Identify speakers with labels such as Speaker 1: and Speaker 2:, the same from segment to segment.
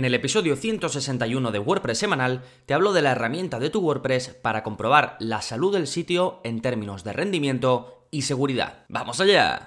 Speaker 1: En el episodio 161 de WordPress semanal te hablo de la herramienta de tu WordPress para comprobar la salud del sitio en términos de rendimiento y seguridad. ¡Vamos allá!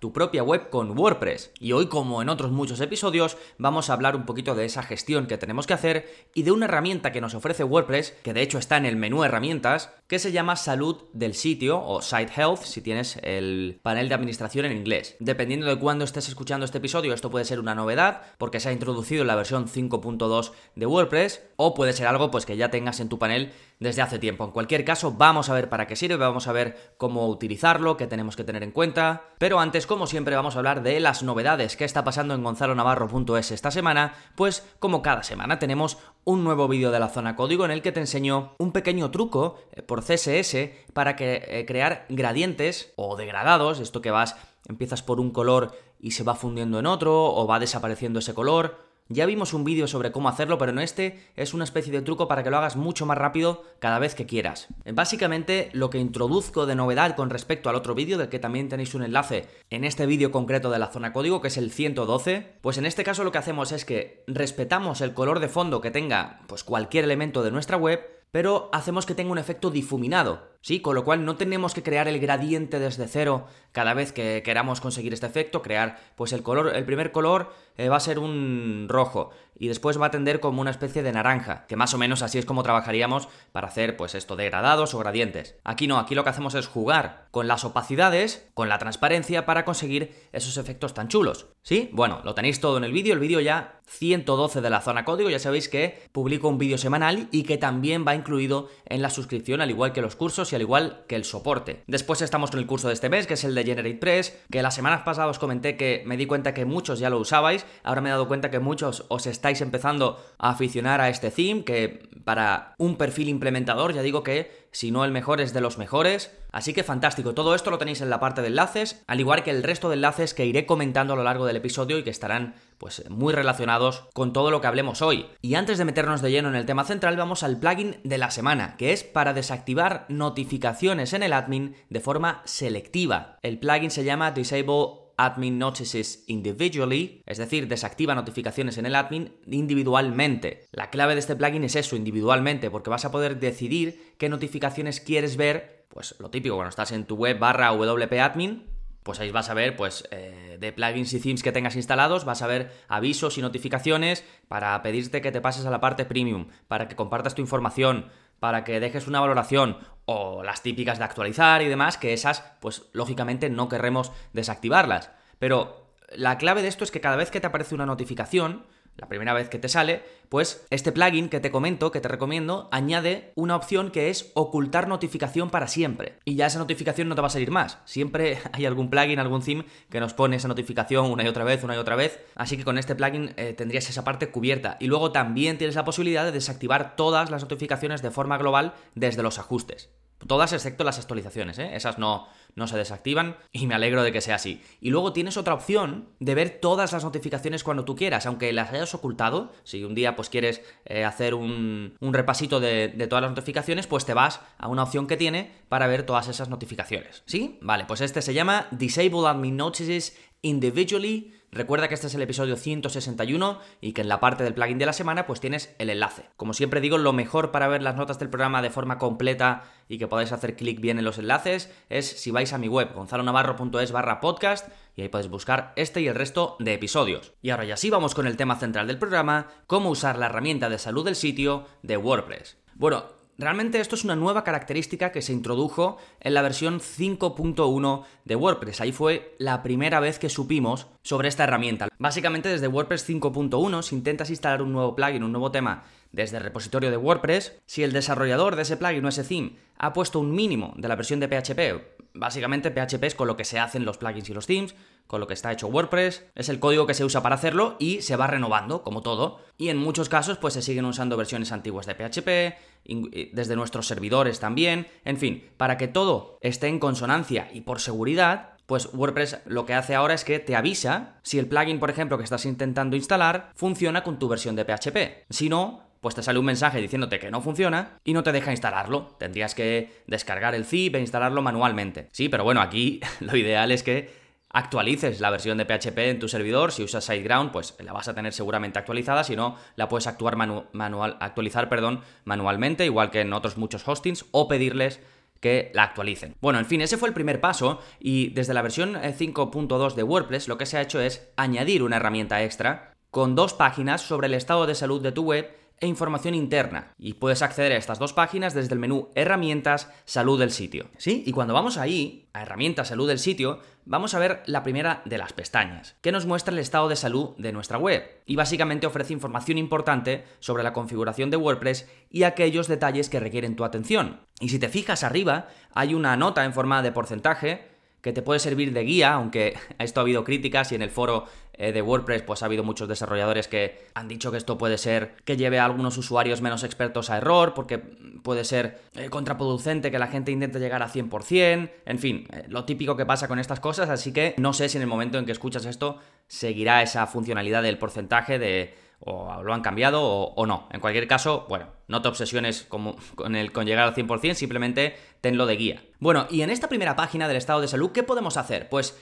Speaker 1: tu propia web con WordPress. Y hoy, como en otros muchos episodios, vamos a hablar un poquito de esa gestión que tenemos que hacer y de una herramienta que nos ofrece WordPress, que de hecho está en el menú herramientas, que se llama Salud del sitio o Site Health si tienes el panel de administración en inglés. Dependiendo de cuándo estés escuchando este episodio, esto puede ser una novedad porque se ha introducido en la versión 5.2 de WordPress o puede ser algo pues que ya tengas en tu panel desde hace tiempo. En cualquier caso, vamos a ver para qué sirve, vamos a ver cómo utilizarlo, qué tenemos que tener en cuenta. Pero antes, como siempre, vamos a hablar de las novedades que está pasando en gonzalonavarro.es esta semana, pues como cada semana tenemos un nuevo vídeo de la zona código en el que te enseño un pequeño truco eh, por CSS para eh, crear gradientes o degradados, esto que vas, empiezas por un color y se va fundiendo en otro o va desapareciendo ese color ya vimos un vídeo sobre cómo hacerlo, pero en este es una especie de truco para que lo hagas mucho más rápido cada vez que quieras. Básicamente lo que introduzco de novedad con respecto al otro vídeo, del que también tenéis un enlace en este vídeo concreto de la zona código, que es el 112, pues en este caso lo que hacemos es que respetamos el color de fondo que tenga pues cualquier elemento de nuestra web, pero hacemos que tenga un efecto difuminado. ¿sí? Con lo cual no tenemos que crear el gradiente desde cero cada vez que queramos conseguir este efecto, crear pues el color, el primer color eh, va a ser un rojo y después va a tender como una especie de naranja, que más o menos así es como trabajaríamos para hacer pues esto degradados o gradientes. Aquí no, aquí lo que hacemos es jugar con las opacidades, con la transparencia para conseguir esos efectos tan chulos. ¿Sí? Bueno, lo tenéis todo en el vídeo, el vídeo ya 112 de la zona código, ya sabéis que publico un vídeo semanal y que también va incluido en la suscripción, al igual que los cursos y al igual que el soporte. Después estamos con el curso de este mes, que es el de GeneratePress, que las semanas pasadas os comenté que me di cuenta que muchos ya lo usabais, ahora me he dado cuenta que muchos os estáis empezando a aficionar a este theme, que para un perfil implementador ya digo que si no el mejor es de los mejores. Así que fantástico, todo esto lo tenéis en la parte de enlaces, al igual que el resto de enlaces que iré comentando a lo largo del episodio y que estarán pues muy relacionados con todo lo que hablemos hoy. Y antes de meternos de lleno en el tema central, vamos al plugin de la semana, que es para desactivar notificaciones en el admin de forma selectiva. El plugin se llama Disable admin notices individually, es decir, desactiva notificaciones en el admin individualmente. La clave de este plugin es eso, individualmente, porque vas a poder decidir qué notificaciones quieres ver, pues lo típico, cuando estás en tu web barra wp-admin, pues ahí vas a ver, pues, eh, de plugins y themes que tengas instalados, vas a ver avisos y notificaciones para pedirte que te pases a la parte premium, para que compartas tu información, para que dejes una valoración o las típicas de actualizar y demás, que esas, pues, lógicamente no querremos desactivarlas. Pero la clave de esto es que cada vez que te aparece una notificación, la primera vez que te sale, pues este plugin que te comento, que te recomiendo, añade una opción que es ocultar notificación para siempre. Y ya esa notificación no te va a salir más. Siempre hay algún plugin, algún theme que nos pone esa notificación una y otra vez, una y otra vez. Así que con este plugin eh, tendrías esa parte cubierta. Y luego también tienes la posibilidad de desactivar todas las notificaciones de forma global desde los ajustes. Todas excepto las actualizaciones, ¿eh? esas no, no se desactivan y me alegro de que sea así. Y luego tienes otra opción de ver todas las notificaciones cuando tú quieras, aunque las hayas ocultado. Si un día pues quieres eh, hacer un, repasito de, de, todas las notificaciones, pues te vas a una opción que tiene para ver todas esas notificaciones. ¿Sí? Vale, pues este se llama Disable Admin Notices Individually Recuerda que este es el episodio 161 y que en la parte del plugin de la semana pues tienes el enlace. Como siempre digo, lo mejor para ver las notas del programa de forma completa y que podáis hacer clic bien en los enlaces es si vais a mi web gonzalonavarro.es barra podcast y ahí podéis buscar este y el resto de episodios. Y ahora ya sí vamos con el tema central del programa, cómo usar la herramienta de salud del sitio de WordPress. Bueno, Realmente esto es una nueva característica que se introdujo en la versión 5.1 de WordPress. Ahí fue la primera vez que supimos sobre esta herramienta. Básicamente desde WordPress 5.1 si intentas instalar un nuevo plugin, un nuevo tema desde el repositorio de WordPress, si el desarrollador de ese plugin o ese theme ha puesto un mínimo de la versión de PHP, básicamente PHP es con lo que se hacen los plugins y los themes, con lo que está hecho WordPress, es el código que se usa para hacerlo y se va renovando, como todo. Y en muchos casos, pues se siguen usando versiones antiguas de PHP, desde nuestros servidores también, en fin, para que todo esté en consonancia y por seguridad, pues WordPress lo que hace ahora es que te avisa si el plugin, por ejemplo, que estás intentando instalar, funciona con tu versión de PHP. Si no, pues te sale un mensaje diciéndote que no funciona y no te deja instalarlo. Tendrías que descargar el zip e instalarlo manualmente. Sí, pero bueno, aquí lo ideal es que actualices la versión de PHP en tu servidor. Si usas SiteGround, pues la vas a tener seguramente actualizada. Si no, la puedes actuar manual, actualizar perdón, manualmente, igual que en otros muchos hostings, o pedirles que la actualicen. Bueno, en fin, ese fue el primer paso y desde la versión 5.2 eh, de WordPress lo que se ha hecho es añadir una herramienta extra con dos páginas sobre el estado de salud de tu web e información interna. Y puedes acceder a estas dos páginas desde el menú Herramientas, Salud del sitio. ¿Sí? Y cuando vamos ahí, a Herramientas, Salud del sitio, vamos a ver la primera de las pestañas, que nos muestra el estado de salud de nuestra web. Y básicamente ofrece información importante sobre la configuración de WordPress y aquellos detalles que requieren tu atención. Y si te fijas arriba, hay una nota en forma de porcentaje que te puede servir de guía, aunque esto ha habido críticas y en el foro eh, de WordPress pues ha habido muchos desarrolladores que han dicho que esto puede ser que lleve a algunos usuarios menos expertos a error, porque puede ser eh, contraproducente que la gente intente llegar a 100%, en fin, eh, lo típico que pasa con estas cosas, así que no sé si en el momento en que escuchas esto seguirá esa funcionalidad del porcentaje de o lo han cambiado o, no. En cualquier caso, bueno, no te obsesiones con, el, con llegar al 100%, simplemente tenlo de guía. Bueno, y en esta primera página del estado de salud, ¿qué podemos hacer? Pues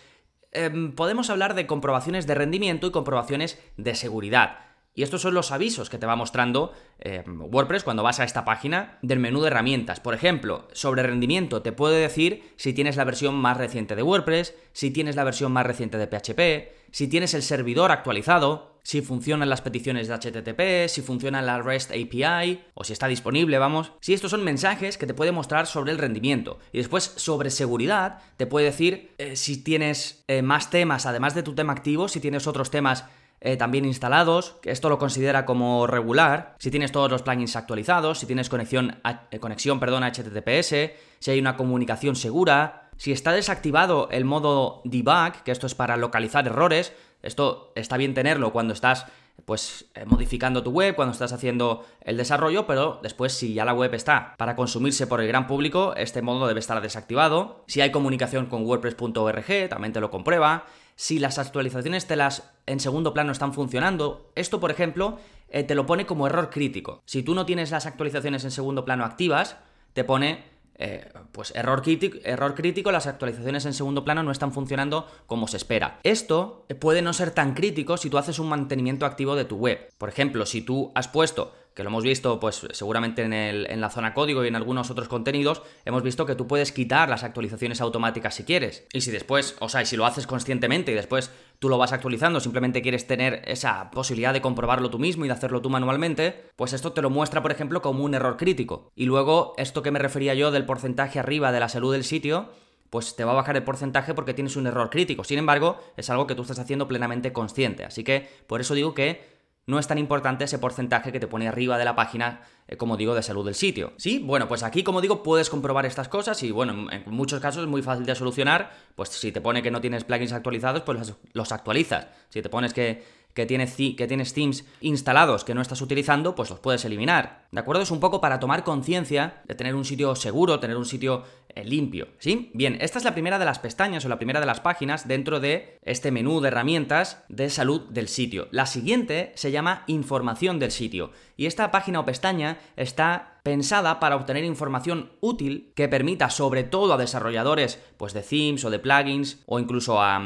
Speaker 1: em, podemos hablar de comprobaciones de rendimiento y comprobaciones de seguridad. Y estos son los avisos que te va mostrando em, WordPress cuando vas a esta página del menú de herramientas. Por ejemplo, sobre rendimiento te puede decir si tienes la versión más reciente de WordPress, si tienes la versión más reciente de PHP, si tienes el servidor actualizado, si funcionan las peticiones de HTTP, si funciona la REST API o si está disponible, vamos. Si estos son mensajes que te puede mostrar sobre el rendimiento. Y después sobre seguridad te puede decir eh, si tienes eh, más temas además de tu tema activo, si tienes otros temas eh, también instalados, que esto lo considera como regular, si tienes todos los plugins actualizados, si tienes conexión, conexión perdón, HTTPS, si hay una comunicación segura, si está desactivado el modo debug, que esto es para localizar errores, esto está bien tenerlo cuando estás pues eh, modificando tu web, cuando estás haciendo el desarrollo, pero después si ya la web está para consumirse por el gran público, este modo debe estar desactivado. Si hay comunicación con wordpress.org, también te lo comprueba. Si las actualizaciones te las en segundo plano están funcionando, esto por ejemplo eh, te lo pone como error crítico. Si tú no tienes las actualizaciones en segundo plano activas, te pone eh, pues error crítico, error crítico, las actualizaciones en segundo plano no están funcionando como se espera. Esto puede no ser tan crítico si tú haces un mantenimiento activo de tu web. Por ejemplo, si tú has puesto que lo hemos visto pues seguramente en, en, la zona código y en algunos otros contenidos, hemos visto que tú puedes quitar las actualizaciones automáticas si quieres. Y si después, o sea, si lo haces conscientemente y después tú lo vas actualizando, simplemente quieres tener esa posibilidad de comprobarlo tú mismo y de hacerlo tú manualmente, pues esto te lo muestra, por ejemplo, como un error crítico. Y luego, esto que me refería yo del porcentaje arriba de la salud del sitio, pues te va a bajar el porcentaje porque tienes un error crítico. Sin embargo, es algo que tú estás haciendo plenamente consciente. Así que por eso digo que no es tan importante ese porcentaje que te pone arriba de la página, eh, como digo, de salud del sitio. Sí, bueno, pues aquí, como digo, puedes comprobar estas cosas y, bueno, en muchos casos es muy fácil de solucionar. Pues si te pone que no tienes plugins actualizados, pues los actualizas. Si te pones que que tienes, que tienes themes instalados que no estás utilizando, pues los puedes eliminar. ¿De acuerdo? Es un poco para tomar conciencia de tener un sitio seguro, tener un sitio eh, limpio. ¿Sí? Bien, esta es la primera de las pestañas o la primera de las páginas dentro de este menú de herramientas de salud del sitio. La siguiente se llama información del sitio. Y esta página o pestaña está pensada para obtener información útil que permita sobre todo a desarrolladores pues de themes o de plugins o incluso a,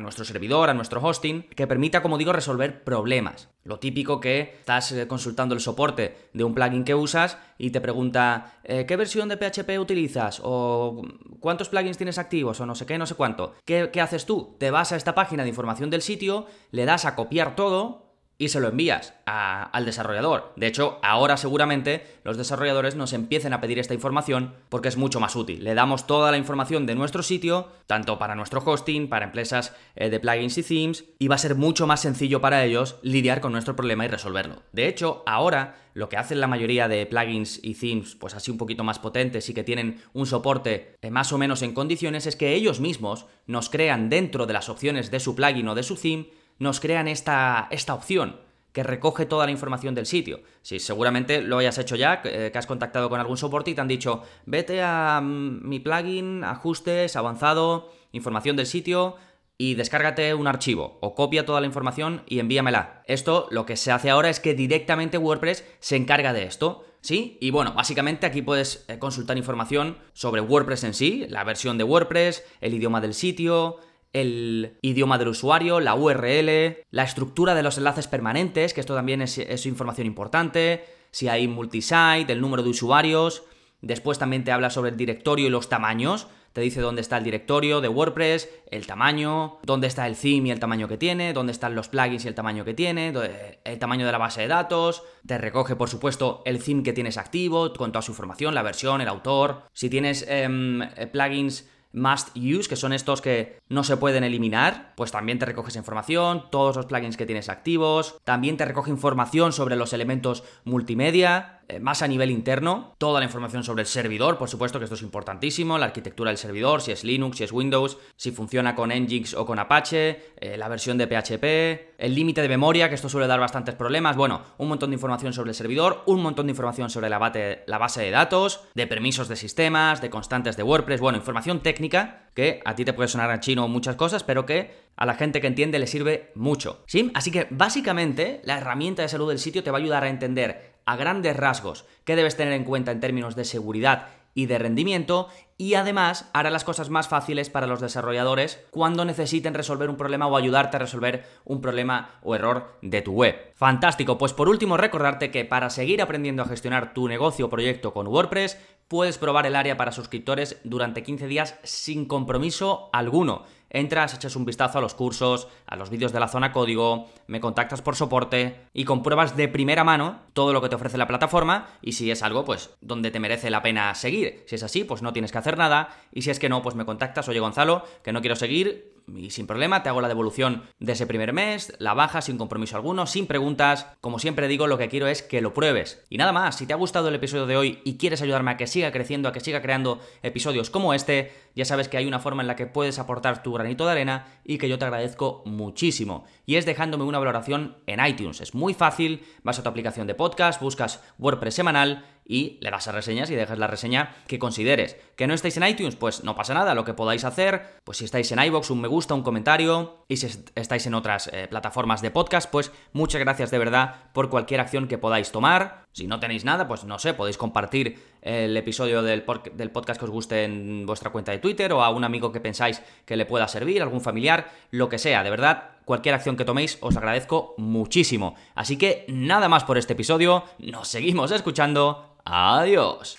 Speaker 1: nuestro servidor, a nuestro hosting, que permita, como digo, resolver problemas. Lo típico que estás eh, consultando el soporte de un plugin que usas y te pregunta eh, ¿qué versión de PHP utilizas? o ¿cuántos plugins tienes activos? o no sé qué, no sé cuánto. ¿Qué, ¿Qué haces tú? Te vas a esta página de información del sitio, le das a copiar todo, y se lo envías al desarrollador. De hecho, ahora seguramente los desarrolladores nos empiecen a pedir esta información porque es mucho más útil. Le damos toda la información de nuestro sitio, tanto para nuestro hosting, para empresas eh, de plugins y themes, y va a ser mucho más sencillo para ellos lidiar con nuestro problema y resolverlo. De hecho, ahora lo que hacen la mayoría de plugins y themes, pues así un poquito más potentes y que tienen un soporte eh, más o menos en condiciones, es que ellos mismos nos crean dentro de las opciones de su plugin o de su theme, nos crean esta, esta opción que recoge toda la información del sitio. Si seguramente lo hayas hecho ya, eh, que has contactado con algún soporte y te han dicho, vete a mm, mi plugin, ajustes, avanzado, información del sitio y descárgate un archivo o copia toda la información y envíamela. Esto lo que se hace ahora es que directamente WordPress se encarga de esto. ¿Sí? Y bueno, básicamente aquí puedes eh, consultar información sobre WordPress en sí, la versión de WordPress, el idioma del sitio, el idioma del usuario, la URL, la estructura de los enlaces permanentes, que esto también es, información importante, si hay multisite, el número de usuarios. Después también te habla sobre el directorio y los tamaños. Te dice dónde está el directorio de WordPress, el tamaño, dónde está el theme y el tamaño que tiene, dónde están los plugins y el tamaño que tiene, el tamaño de la base de datos. Te recoge, por supuesto, el theme que tienes activo, con toda su información, la versión, el autor. Si tienes em, plugins must use, que son estos que no se pueden eliminar, pues también te recoges información, todos los plugins que tienes activos, también te recoge información sobre los elementos multimedia, más a nivel interno, toda la información sobre el servidor, por supuesto que esto es importantísimo, la arquitectura del servidor, si es Linux, si es Windows, si funciona con Nginx o con Apache, eh, la versión de PHP, el límite de memoria, que esto suele dar bastantes problemas, bueno, un montón de información sobre el servidor, un montón de información sobre la, la base de datos, de permisos de sistemas, de constantes de WordPress, bueno, información técnica que a ti te puede sonar a chino muchas cosas, pero que a la gente que entiende le sirve mucho. ¿Sí? Así que básicamente la herramienta de salud del sitio te va a ayudar a entender a grandes rasgos qué debes tener en cuenta en términos de seguridad y de rendimiento y además hará las cosas más fáciles para los desarrolladores cuando necesiten resolver un problema o ayudarte a resolver un problema o error de tu web. Fantástico, pues por último recordarte que para seguir aprendiendo a gestionar tu negocio o proyecto con WordPress puedes probar el área para suscriptores durante 15 días sin compromiso alguno. Entras, echas un vistazo a los cursos, a los vídeos de la zona código, me contactas por soporte y compruebas de primera mano todo lo que te ofrece la plataforma y si es algo pues donde te merece la pena seguir. Si es así, pues no tienes que hacer nada y si es que no, pues me contactas, oye Gonzalo, que no quiero seguir, y sin problema te hago la devolución de ese primer mes, la baja sin compromiso alguno, sin preguntas. Como siempre digo, lo que quiero es que lo pruebes. Y nada más, si te ha gustado el episodio de hoy y quieres ayudarme a que siga creciendo, a que siga creando episodios como este, ya sabes que hay una forma en la que puedes aportar tu granito de arena y que yo te agradezco muchísimo. Y es dejándome una valoración en iTunes. Es muy fácil, vas a tu aplicación de podcast, buscas WordPress semanal y le das a reseñas y dejas la reseña que consideres. ¿Que no estáis en iTunes? Pues no pasa nada, lo que podáis hacer, pues si estáis en iBox, un me gusta, un comentario, y si estáis en otras eh, plataformas de podcast, pues muchas gracias de verdad por cualquier acción que podáis tomar. Si no tenéis nada, pues no sé, podéis compartir el episodio del, del podcast que os guste en vuestra cuenta de Twitter o a un amigo que pensáis que le pueda servir, algún familiar, lo que sea, de verdad cualquier acción que toméis os agradezco muchísimo. Así que nada más por este episodio, nos seguimos escuchando Adiós.